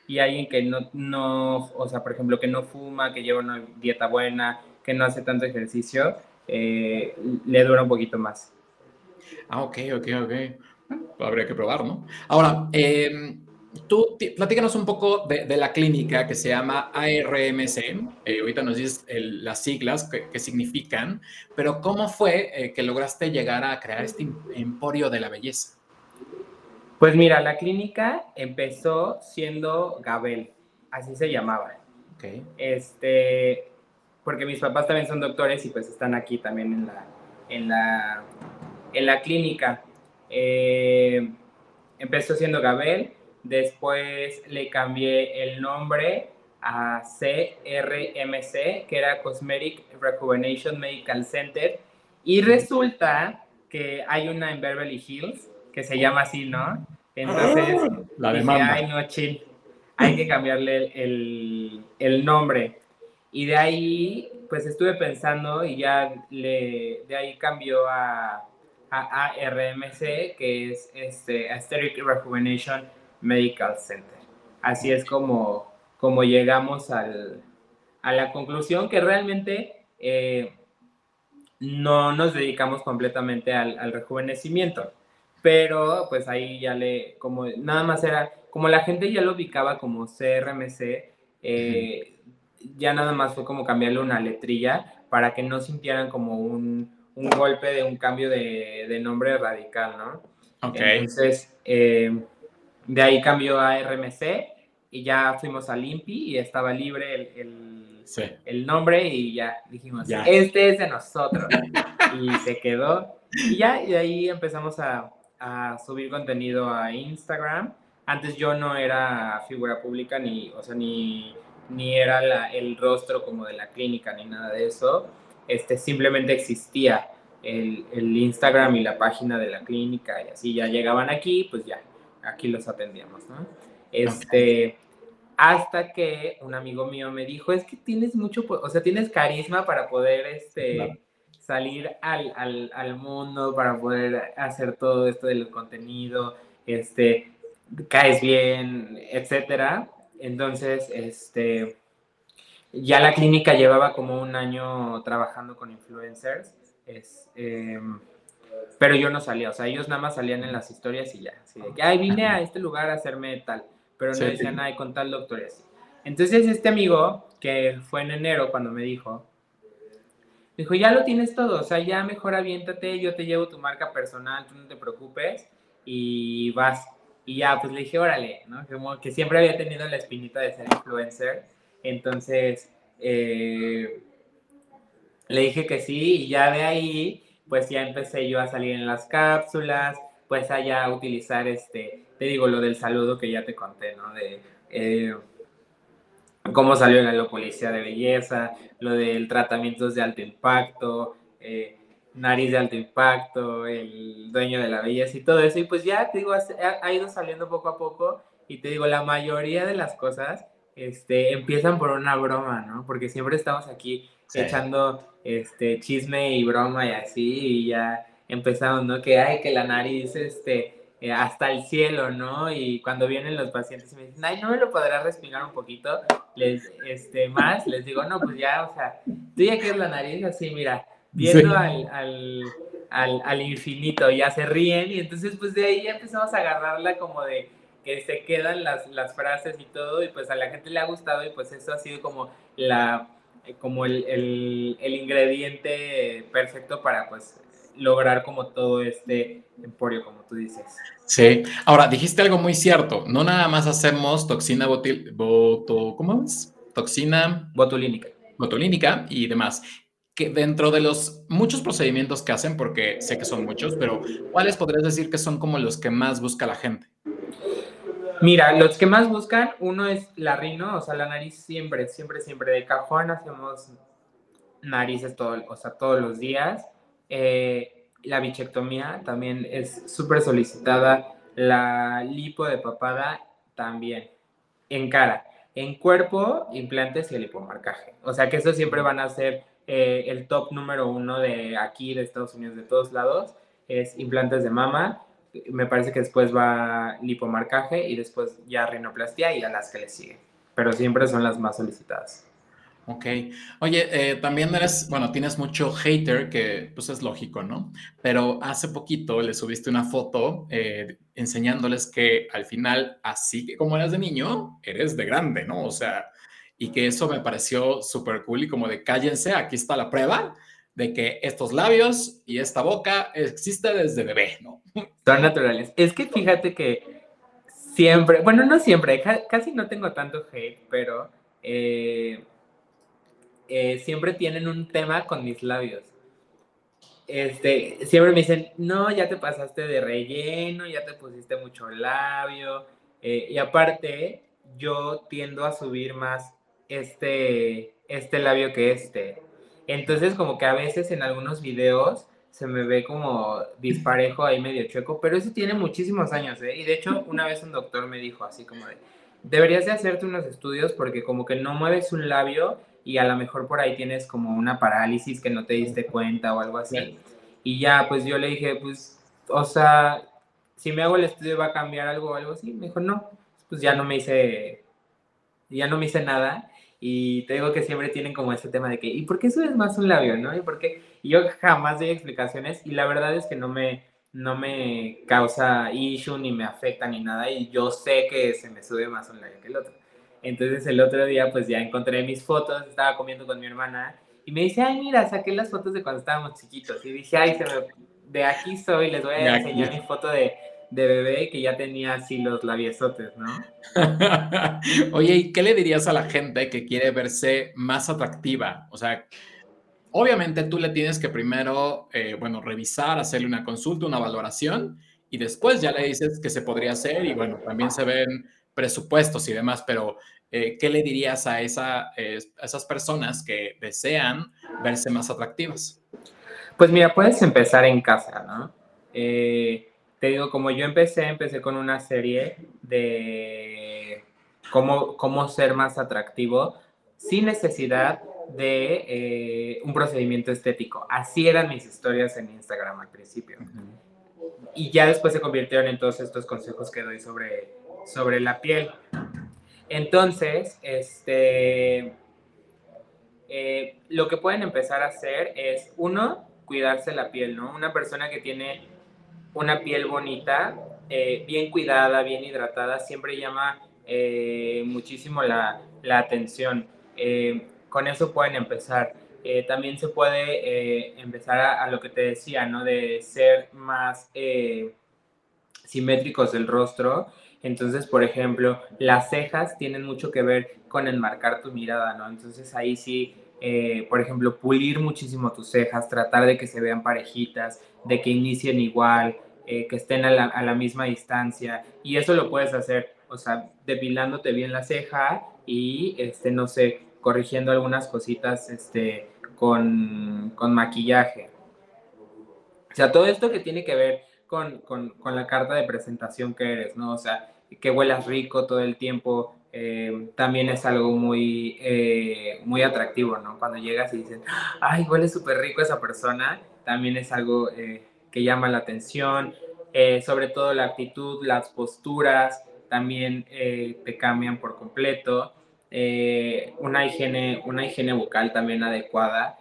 Y alguien que no, no, o sea, por ejemplo, que no fuma, que lleva una dieta buena, que no hace tanto ejercicio, eh, le dura un poquito más. Ah, ok, ok, ok. habría que probar, ¿no? Ahora, em, tú platícanos un poco de, la clínica que se llama ARMC. Eh, ahorita nos dices las siglas que, significan, pero ¿cómo fue eh, que lograste llegar a crear este emporio de la belleza? Pues mira, la clínica empezó siendo Gabel, así se llamaba. Okay. Este, porque mis papás también son doctores y pues están aquí también en la, en la, en la clínica. Eh, empezó siendo Gabel, después le cambié el nombre a CRMC, que era Cosmetic Rejuvenation Medical Center, y resulta que hay una en Beverly Hills que se llama así, ¿no? Entonces, ah, la demanda. Ay, no, chill. Hay que cambiarle el, el, nombre. Y de ahí, pues estuve pensando y ya le, de ahí cambió a, a ARMC, que es este, Aesthetic Rejuvenation Medical Center. Así es como, como llegamos al, a la conclusión que realmente eh, no nos dedicamos completamente al, al, rejuvenecimiento, pero pues ahí ya le, como nada más era, como la gente ya lo ubicaba como CRMC, eh, ya nada más fue como cambiarle una letrilla para que no sintieran como un, un golpe de un cambio de, de, nombre radical, ¿no? Ok. Entonces, eh, de ahí cambió a RMC y ya fuimos a Limpi y estaba libre el, el, sí. el nombre y ya dijimos, ya. este es de nosotros. y se quedó. Y ya, y de ahí empezamos a, a subir contenido a Instagram. Antes yo no era figura pública, ni, o sea, ni, ni era la, el rostro como de la clínica, ni nada de eso. Este, simplemente existía el, el Instagram y la página de la clínica y así ya llegaban aquí, pues ya, aquí los atendíamos, ¿no? Este, hasta que un amigo mío me dijo, es que tienes mucho, o sea, tienes carisma para poder, este, salir al, al, al, mundo, para poder hacer todo esto del contenido, este, caes bien, etcétera. Entonces, este, ya la clínica llevaba como un año trabajando con influencers, es, eh, pero yo no salía, o sea, ellos nada más salían en las historias y ya, así de que, ay, vine a este lugar a hacerme tal, pero no sí, decían, ay, con tal doctor y así. Entonces este amigo, que fue en enero cuando me dijo, dijo, ya lo tienes todo, o sea, ya mejor aviéntate, yo te llevo tu marca personal, tú no te preocupes, y vas. Y ya, pues le dije, órale, ¿no? Como que siempre había tenido la espinita de ser influencer, entonces eh, le dije que sí, y ya de ahí pues ya empecé yo a salir en las cápsulas, pues allá a utilizar este, te digo lo del saludo que ya te conté, ¿no? De eh, cómo salió la policía de belleza, lo del tratamientos de alto impacto, eh, nariz de alto impacto, el dueño de la belleza y todo eso. Y pues ya te digo, ha ido saliendo poco a poco y te digo, la mayoría de las cosas este, empiezan por una broma, ¿no? Porque siempre estamos aquí sí. echando este, chisme y broma y así, y ya empezamos, ¿no? Que hay que la nariz, este, eh, hasta el cielo, ¿no? Y cuando vienen los pacientes y me dicen, ay, ¿no me lo podrás respirar un poquito? Les, este, más, les digo, no, pues ya, o sea, tú ya que es la nariz así, mira, viendo sí. al, al, al, al, infinito, ya se ríen, y entonces, pues de ahí ya empezamos a agarrarla como de que se quedan las, las frases y todo, y pues a la gente le ha gustado, y pues eso ha sido como la como el, el, el, ingrediente perfecto para pues lograr como todo este emporio, como tú dices. Sí, ahora dijiste algo muy cierto, no nada más hacemos toxina botil, boto, ¿cómo es? Toxina botulínica. Botulínica y demás. Que dentro de los muchos procedimientos que hacen, porque sé que son muchos, pero ¿cuáles podrías decir que son como los que más busca la gente? Mira, los que más buscan, uno es la rino, o sea, la nariz siempre, siempre, siempre de cajón hacemos narices todo, o sea, todos los días. Eh, la bichectomía también es súper solicitada. La lipo de papada también. En cara. En cuerpo, implantes y el lipomarcaje. O sea que eso siempre van a ser eh, el top número uno de aquí, de Estados Unidos, de todos lados. Es implantes de mama me parece que después va lipomarcaje y después ya rinoplastia y a las que le siguen. Pero siempre son las más solicitadas. Ok. Oye, eh, también eres, bueno, tienes mucho hater, que pues es lógico, ¿no? Pero hace poquito le subiste una foto eh, enseñándoles que al final, así que como eras de niño, eres de grande, ¿no? O sea, y que eso me pareció súper cool y como de cállense, aquí está la prueba de que estos labios y esta boca existe desde bebé, ¿no? Son naturales. Es que fíjate que siempre, bueno, no siempre, casi no tengo tanto hate, pero eh, eh, siempre tienen un tema con mis labios. Este, siempre me dicen, no, ya te pasaste de relleno, ya te pusiste mucho labio. Eh, y aparte, yo tiendo a subir más este, este labio que este. Entonces, como que a veces en algunos videos se me ve como disparejo ahí medio chueco, pero eso tiene muchísimos años, ¿eh? Y de hecho, una vez un doctor me dijo así como de, deberías de hacerte unos estudios porque como que no mueves un labio y a lo mejor por ahí tienes como una parálisis que no te diste cuenta o algo así. Y ya, pues yo le dije, pues, o sea, si me hago el estudio va a cambiar algo o algo así. Me dijo, no, pues ya no me hice, ya no me hice nada. Y te digo que siempre tienen como ese tema de que, ¿y por qué subes más un labio, no? ¿Y por qué? yo jamás doy explicaciones y la verdad es que no me, no me causa issue ni me afecta ni nada y yo sé que se me sube más un labio que el otro. Entonces el otro día pues ya encontré mis fotos, estaba comiendo con mi hermana y me dice, ay mira, saqué las fotos de cuando estábamos chiquitos y dije, ay, se me... de aquí soy, les voy a enseñar mi foto de de bebé que ya tenía así los labiosotes, ¿no? Oye, ¿y qué le dirías a la gente que quiere verse más atractiva? O sea, obviamente tú le tienes que primero, eh, bueno, revisar, hacerle una consulta, una valoración, y después ya le dices que se podría hacer, y bueno, también se ven presupuestos y demás, pero eh, ¿qué le dirías a, esa, eh, a esas personas que desean verse más atractivas? Pues mira, puedes empezar en casa, ¿no? Eh, te digo, como yo empecé, empecé con una serie de cómo, cómo ser más atractivo sin necesidad de eh, un procedimiento estético. Así eran mis historias en Instagram al principio. Y ya después se convirtieron en todos estos consejos que doy sobre, sobre la piel. Entonces, este, eh, lo que pueden empezar a hacer es, uno, cuidarse la piel, ¿no? Una persona que tiene una piel bonita, eh, bien cuidada, bien hidratada, siempre llama eh, muchísimo la, atención. Eh, con eso pueden empezar. también se puede empezar a, lo que te decía, ¿no? De ser más simétricos del rostro. Entonces, por ejemplo, las cejas tienen mucho que ver con enmarcar tu mirada, ¿no? Entonces ahí sí, por ejemplo, pulir muchísimo tus cejas, tratar de que se vean parejitas, de que inicien igual, eh, que estén a la, misma distancia. Y eso lo puedes hacer, o sea, depilándote bien la ceja y, este, no sé, corrigiendo algunas cositas este, con, con maquillaje. O sea, todo esto que tiene que ver con, con, con, la carta de presentación que eres, ¿no? O sea, que huelas rico todo el tiempo, eh, también es algo muy, eh, muy atractivo, ¿no? Cuando llegas y dicen, ay, huele súper rico esa persona, también es algo que llama la atención, eh, sobre todo la actitud, las posturas también eh, te cambian por completo, eh, una, higiene, una higiene bucal también adecuada.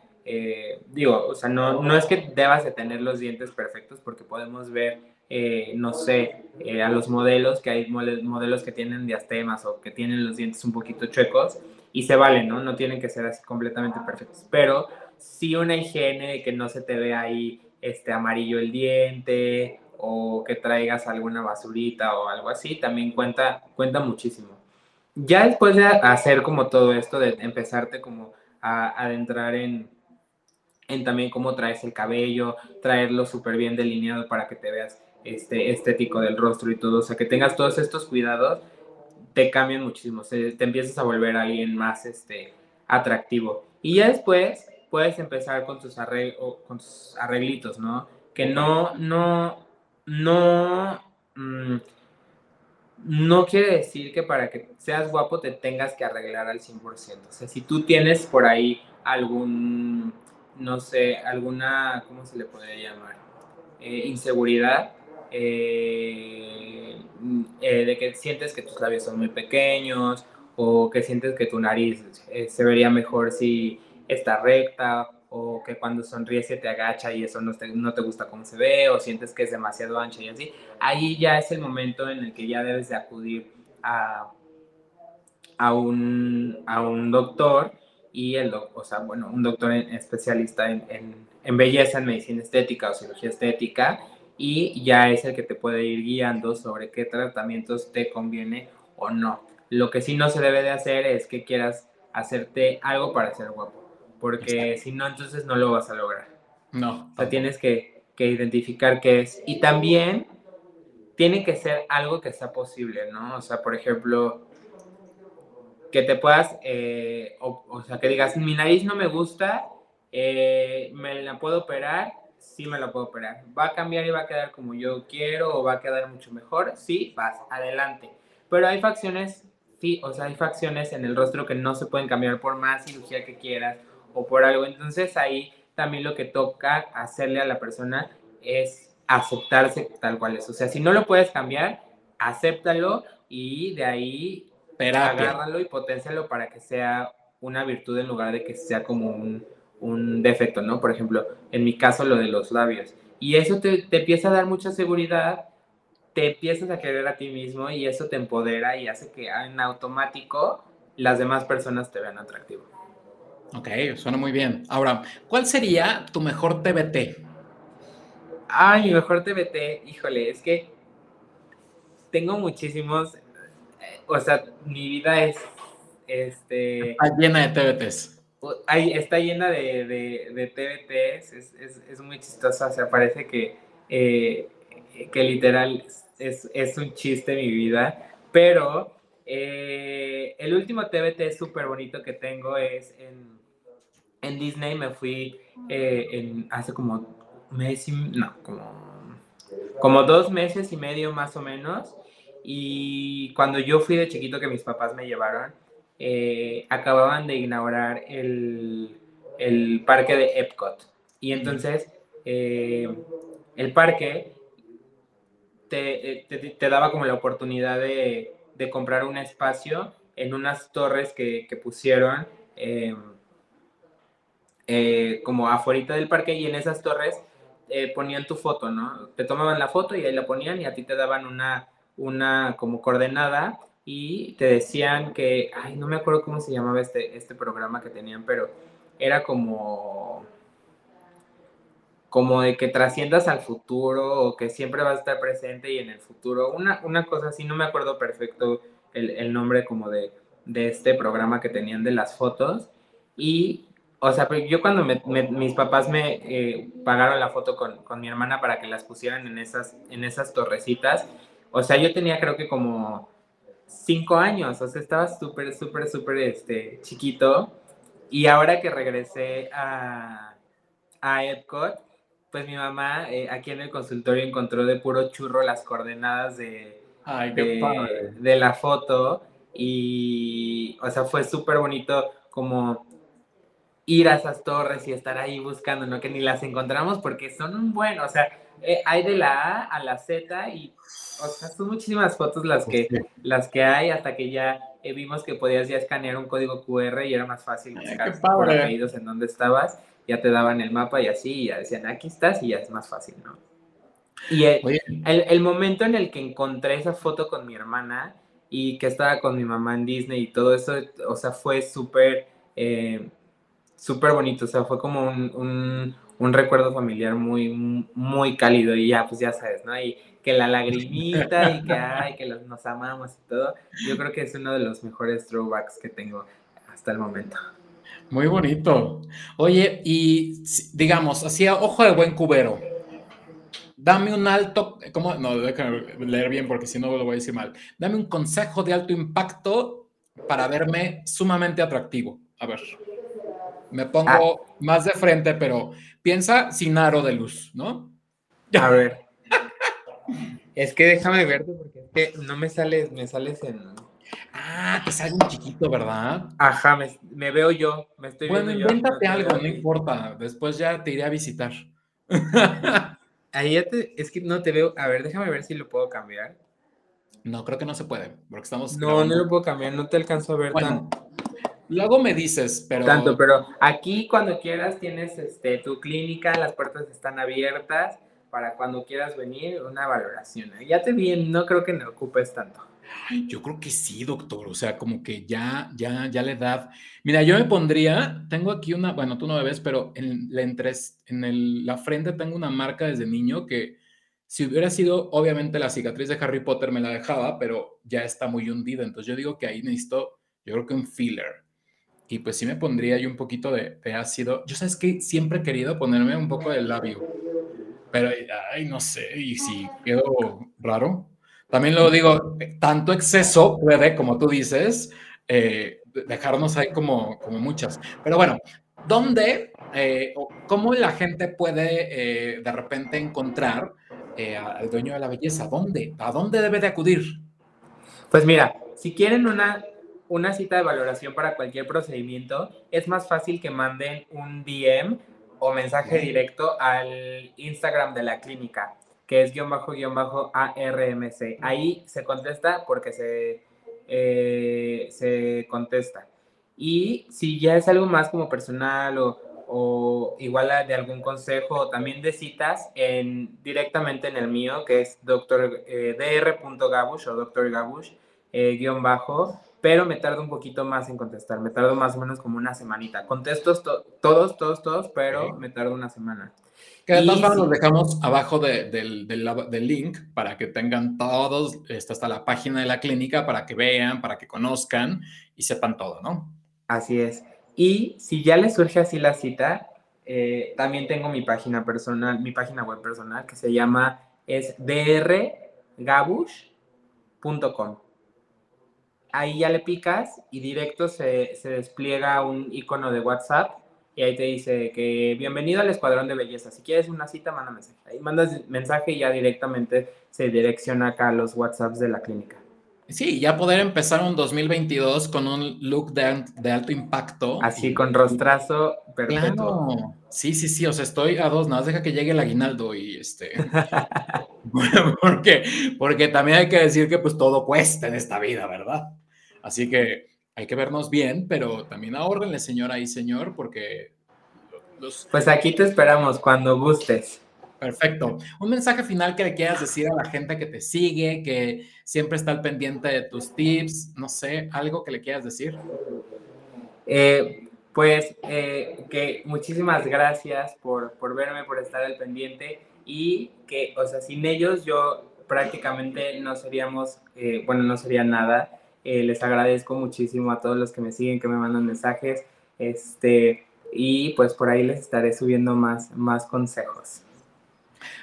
digo, o sea, no, no es que debas de tener los dientes perfectos porque podemos ver, no sé, a los modelos, que hay modelos que tienen diastemas o que tienen los dientes un poquito chuecos y se valen, ¿no? No tienen que ser así completamente perfectos, pero sí una higiene que no se te ve ahí este amarillo el diente o que traigas alguna basurita o algo así, también cuenta, cuenta muchísimo. Ya después de hacer como todo esto, de empezarte como a adentrar en, en también cómo traes el cabello, traerlo súper bien delineado para que te veas este, estético del rostro y todo, o sea, que tengas todos estos cuidados, te cambian muchísimo, te empiezas a volver alguien más este, atractivo. Y ya después puedes empezar con tus, con tus arreglitos, ¿no? Que no, no, no, mm, no quiere decir que para que seas guapo te tengas que arreglar al 100%. O sea, si tú tienes por ahí algún, no sé, alguna, ¿cómo se le podría llamar? Eh, inseguridad, eh, eh, de que sientes que tus labios son muy pequeños o que sientes que tu nariz se vería mejor si está recta o que cuando sonríe se te agacha y eso no te, no te gusta cómo se ve o sientes que es demasiado ancha y así, ahí ya es el momento en el que ya debes de acudir a, a, un, a un doctor y el, o sea, bueno, un doctor especialista en, en, belleza, en medicina estética o cirugía estética, y ya es el que te puede ir guiando sobre qué tratamientos te conviene o no. Lo que sí no se debe de hacer es que quieras hacerte algo para ser guapo, porque si no, entonces no lo vas a lograr. No. O sea, tienes que, que identificar qué es. Y también tiene que ser algo que sea posible, ¿no? O sea, por ejemplo, que te puedas, eh, o, sea, que digas, mi nariz no me gusta, eh, me la puedo operar, sí me la puedo operar. ¿Va a cambiar y va a quedar como yo quiero o va a quedar mucho mejor? Sí, vas, adelante. Pero hay facciones, sí, o sea, hay facciones en el rostro que no se pueden cambiar por más cirugía que quieras o por algo. Entonces ahí también lo que toca hacerle a la persona es aceptarse tal cual es. O sea, si no lo puedes cambiar, acéptalo y de ahí agárralo y potencialo para que sea una virtud en lugar de que sea como un, un defecto, ¿no? Por ejemplo, en mi caso lo de los labios. Y eso te, te, empieza a dar mucha seguridad, te empiezas a querer a ti mismo y eso te empodera y hace que en automático las demás personas te vean atractivo. Ok, suena muy bien. Ahora, ¿cuál sería tu mejor TBT? Ay, mi mejor TBT, híjole, es que tengo muchísimos, o sea, mi vida es, este... Está llena de TBTs. Está llena de, de, TBTs, es, muy chistosa, o sea, parece que, eh, que literal es, es, un chiste mi vida, pero eh, el último TBT súper bonito que tengo es en, en Disney, me fui eh, en, hace como mes y, no, como, como dos meses y medio más o menos, y cuando yo fui de chiquito que mis papás me llevaron, eh, acababan de inaugurar el, el, parque de Epcot. Y entonces eh, el parque te, te, daba como la oportunidad de, de, comprar un espacio en unas torres que, que pusieron em, eh, como afuera del parque y en esas torres ponían tu foto, ¿no? Te tomaban la foto y ahí la ponían y a ti te daban una una como coordenada y te decían que, ay, no me acuerdo cómo se llamaba este, este programa que tenían, pero era como, como de que trasciendas al futuro o que siempre vas a estar presente y en el futuro, una, una cosa así, no me acuerdo perfecto el, nombre como de, de, este programa que tenían de las fotos y, o sea, yo cuando mis papás me eh, pagaron la foto con, con, mi hermana para que las pusieran en esas, en esas torrecitas, o sea, yo tenía creo que como cinco años, o sea, estaba súper, súper, súper este, chiquito. Y ahora que regresé a, a Epcot, pues mi mamá eh, aquí en el consultorio encontró de puro churro las coordenadas de, de, la foto. Y, o sea, fue súper bonito como ir a esas torres y estar ahí buscando, ¿no? Que ni las encontramos porque son un buen, o sea, eh, hay de la A a la Z y, o sea, son muchísimas fotos las que, las que hay hasta que ya eh, vimos que podías ya escanear un código QR y era más fácil buscar por apellidos en dónde estabas, ya te daban el mapa y así, y ya decían, aquí estás y ya es más fácil, ¿no? Y el, el, momento en el que encontré esa foto con mi hermana y que estaba con mi mamá en Disney y todo eso, o sea, fue súper, eh, súper bonito, o sea, fue como un un recuerdo familiar muy, muy cálido y ya, pues ya sabes, ¿no? Y que la lagrimita y que, ay, que nos amamos y todo. Yo creo que es uno de los mejores throwbacks que tengo hasta el momento. Muy bonito. Oye, y digamos, así ojo de buen cubero. Dame un alto, ¿cómo? No, déjame leer bien porque si no lo voy a decir mal. Dame un consejo de alto impacto para verme sumamente atractivo. A ver, me pongo ah. más de frente, pero piensa sin aro de luz, ¿no? A ver. es que déjame verte porque es que no me sales, me sales en. Ah, te sale un chiquito, ¿verdad? Ajá, me, veo yo, me estoy bueno, invéntate algo, no importa. Después ya te iré a visitar. Ahí ya te, es que no te veo. A ver, déjame ver si lo puedo cambiar. No, creo que no se puede, porque estamos. No, no lo puedo cambiar, no te alcanzo a ver tan. Luego me dices, pero... Tanto, pero aquí cuando quieras tienes este, tu clínica, las puertas están abiertas para cuando quieras venir, una valoración. Ya te vi, no creo que me ocupes tanto. yo creo que sí, doctor. O sea, como que ya, ya, ya la edad. Mira, yo me pondría, tengo aquí una, bueno, tú no me ves, pero en la, en la frente tengo una marca desde niño que si hubiera sido, obviamente la cicatriz de Harry Potter me la dejaba, pero ya está muy hundida. Entonces yo digo que ahí necesito, yo creo que un filler. Y pues sí me pondría yo un poquito de, de ácido. Yo sabes que siempre he querido ponerme un poco de labio, pero, ay, no sé, y si quedo raro, también lo digo, tanto exceso puede, como tú dices, eh, dejarnos ahí como, como muchas. Pero bueno, ¿dónde, eh, cómo la gente puede eh, de repente encontrar al dueño de la belleza? ¿Dónde? ¿A dónde debe de acudir? Pues mira, si quieren una, una cita de valoración para cualquier procedimiento, es más fácil que manden un DM o mensaje directo al Instagram de la clínica que es guion bajo guion bajo ARMC. Ahí se contesta porque se, eh, se contesta. Y si ya es algo más como personal o, o igual de algún consejo o también de citas, en, directamente en el mío, que es doctor, eh, dr.gabush o doctor Gabush, eh, guion bajo, pero me tardo un poquito más en contestar, me tardo más o menos como una semanita. Contesto todos, todos, todos, pero me tardo una semana. Que de todas los dejamos abajo del, del, link para que tengan todos, hasta la página de la clínica, para que vean, para que conozcan y sepan todo, ¿no? Así es. Y si ya les surge así la cita, eh, también tengo mi página personal, mi página web personal que se llama es drgabush.com. Ahí ya le picas y directo se, se despliega un icono de WhatsApp y ahí te dice que bienvenido al Escuadrón de Belleza. Si quieres una cita, manda mensaje. Ahí mandas mensaje y ya directamente se direcciona acá a los WhatsApps de la clínica. Sí, ya poder empezar un 2022 con un look de, de alto impacto. Así, con rostrazo perfecto. Claro. Sí, sí, sí, o sea, estoy a dos, nada más deja que llegue el aguinaldo y este... porque, porque también hay que decir que pues todo cuesta en esta vida, ¿verdad? Así que hay que vernos bien, pero también ahorrenle, señora y señor, porque Pues aquí te esperamos cuando gustes. Perfecto. Un mensaje final que le quieras decir a la gente que te sigue, que siempre está al pendiente de tus tips, no sé, algo que le quieras decir. Eh, pues eh, que muchísimas gracias por, por verme, por estar al pendiente y que, o sea, sin ellos yo prácticamente no seríamos, eh, bueno, no sería nada. Eh, les agradezco muchísimo a todos los que me siguen, que me mandan mensajes. Este, y pues por ahí les estaré subiendo más, más consejos.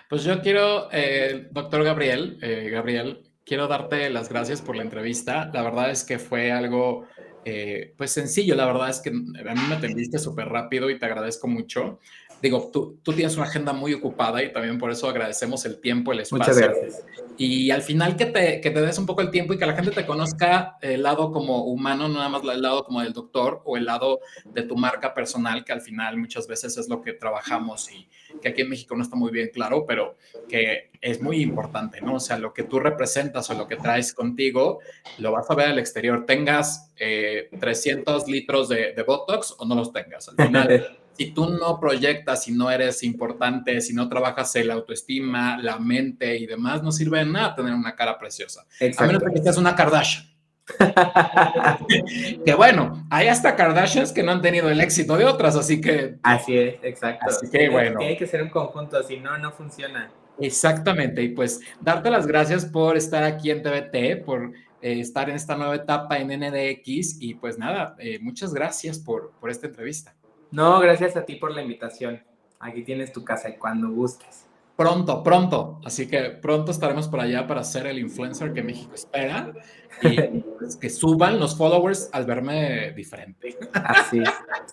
Pues yo quiero, eh, doctor Gabriel, eh, Gabriel, quiero darte las gracias por la entrevista. La verdad es que fue algo, pues sencillo. La verdad es que a mí me atendiste súper rápido y te agradezco mucho digo, tú, tú, tienes una agenda muy ocupada y también por eso agradecemos el tiempo, el espacio. Muchas gracias. Y al final que te, que te des un poco el tiempo y que la gente te conozca el lado como humano, no nada más el lado como del doctor o el lado de tu marca personal, que al final muchas veces es lo que trabajamos y que aquí en México no está muy bien claro, pero que es muy importante, ¿no? O sea, lo que tú representas o lo que traes contigo, lo vas a ver al exterior, tengas 300 eh, litros de, de Botox o no los tengas. Al final si tú no proyectas, si no eres importante, si no trabajas el autoestima, la mente y demás, no sirve de nada tener una cara preciosa. A menos que seas una Kardashian. que bueno, hay hasta Kardashians que no han tenido el éxito de otras, así que. Así es, exacto. Así que bueno. Tiene que ser un conjunto, si no, no funciona. Exactamente, y pues darte las gracias por estar aquí en TVT, por eh, estar en esta nueva etapa en NDX, y pues nada, eh, muchas gracias por, por esta entrevista. No, gracias a ti por la invitación. Aquí tienes tu casa y cuando gustes. Pronto, pronto. Así que pronto estaremos por allá para ser el influencer que México espera y pues, que suban los followers al verme diferente. Así,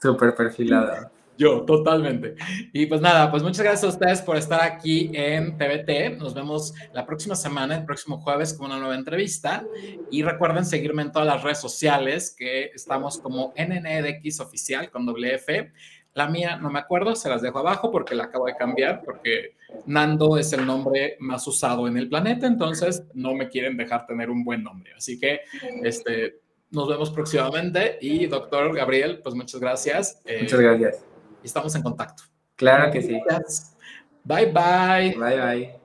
súper perfilado. Yo, totalmente. Y pues nada, pues muchas gracias a ustedes por estar aquí en TVT. Nos vemos la próxima semana, el próximo jueves, con una nueva entrevista. Y recuerden seguirme en todas las redes sociales, que estamos como NNDX Oficial con WF. La mía no me acuerdo, se las dejo abajo porque la acabo de cambiar, porque Nando es el nombre más usado en el planeta, entonces no me quieren dejar tener un buen nombre. Así que este, nos vemos próximamente. Y doctor Gabriel, pues muchas gracias. Muchas gracias estamos en contacto. Claro que sí. Bye bye. Bye bye.